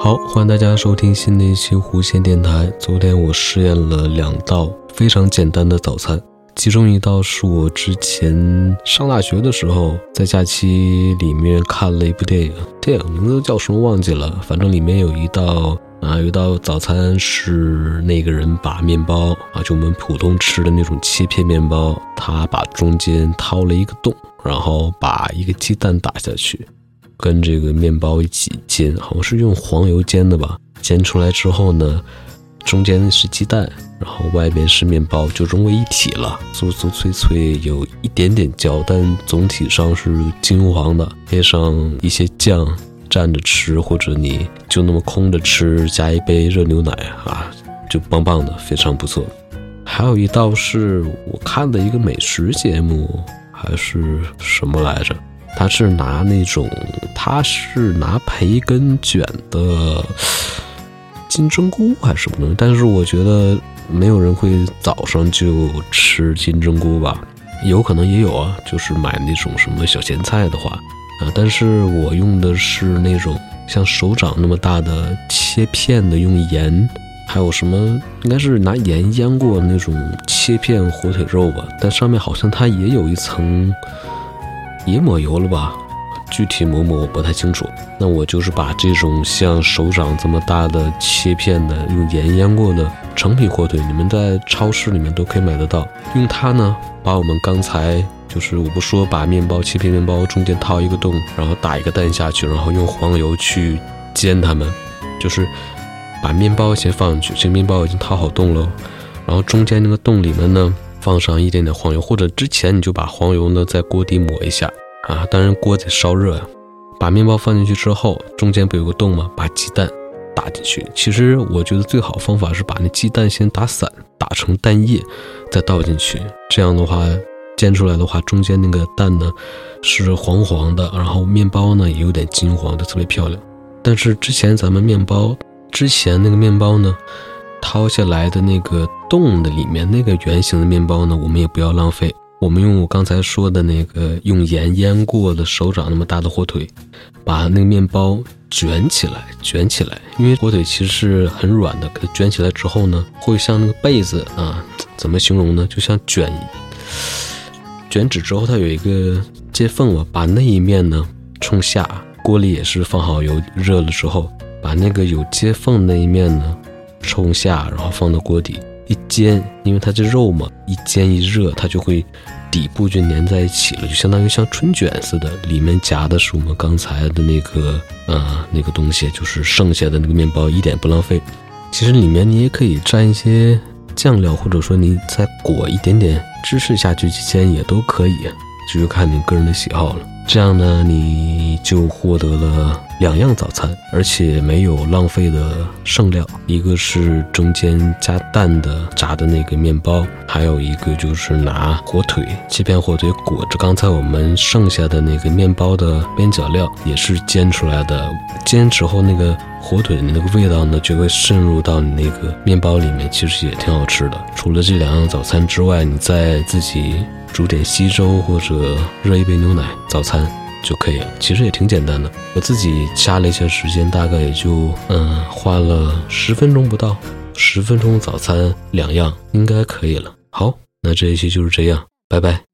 好，欢迎大家收听新的一期弧线电台。昨天我试验了两道非常简单的早餐，其中一道是我之前上大学的时候在假期里面看了一部电影，电影名字叫什么忘记了，反正里面有一道啊，有一道早餐是那个人把面包啊，就我们普通吃的那种切片面包，他把中间掏了一个洞，然后把一个鸡蛋打下去。跟这个面包一起煎，好像是用黄油煎的吧。煎出来之后呢，中间是鸡蛋，然后外边是面包，就融为一体了，酥酥脆脆，有一点点焦，但总体上是金黄的。配上一些酱蘸着吃，或者你就那么空着吃，加一杯热牛奶啊，就棒棒的，非常不错。还有一道是我看的一个美食节目，还是什么来着？他是拿那种，他是拿培根卷的金针菇还是什么东西？但是我觉得没有人会早上就吃金针菇吧，有可能也有啊，就是买那种什么小咸菜的话啊。但是我用的是那种像手掌那么大的切片的，用盐，还有什么应该是拿盐腌过那种切片火腿肉吧，但上面好像它也有一层。也抹油了吧？具体抹抹我不太清楚。那我就是把这种像手掌这么大的切片的，用盐腌过的成品火腿，你们在超市里面都可以买得到。用它呢，把我们刚才就是我不说把面包切片面包中间掏一个洞，然后打一个蛋下去，然后用黄油去煎它们，就是把面包先放进去，这个面包已经掏好洞了，然后中间那个洞里面呢。放上一点点黄油，或者之前你就把黄油呢在锅底抹一下啊，当然锅得烧热呀。把面包放进去之后，中间不有个洞吗？把鸡蛋打进去。其实我觉得最好方法是把那鸡蛋先打散，打成蛋液，再倒进去。这样的话，煎出来的话，中间那个蛋呢是黄黄的，然后面包呢也有点金黄的，特别漂亮。但是之前咱们面包之前那个面包呢？掏下来的那个洞的里面那个圆形的面包呢，我们也不要浪费。我们用我刚才说的那个用盐腌过的手掌那么大的火腿，把那个面包卷起来，卷起来。因为火腿其实是很软的，给它卷起来之后呢，会像那个被子啊，怎么形容呢？就像卷卷纸之后它有一个接缝嘛，把那一面呢冲下，锅里也是放好油热了之后，把那个有接缝那一面呢。冲下，然后放到锅底一煎，因为它这肉嘛，一煎一热，它就会底部就粘在一起了，就相当于像春卷似的。里面夹的是我们刚才的那个，呃，那个东西，就是剩下的那个面包，一点不浪费。其实里面你也可以蘸一些酱料，或者说你再裹一点点芝士下去去煎也都可以，就是看你个人的喜好了。这样呢，你就获得了两样早餐，而且没有浪费的剩料。一个是中间加蛋的炸的那个面包，还有一个就是拿火腿切片火腿裹着刚才我们剩下的那个面包的边角料，也是煎出来的。煎之后那个火腿的那个味道呢，就会渗入到你那个面包里面，其实也挺好吃的。除了这两样早餐之外，你再自己。煮点稀粥或者热一杯牛奶，早餐就可以了。其实也挺简单的，我自己掐了一下时间，大概也就嗯花了十分钟不到，十分钟早餐两样应该可以了。好，那这一期就是这样，拜拜。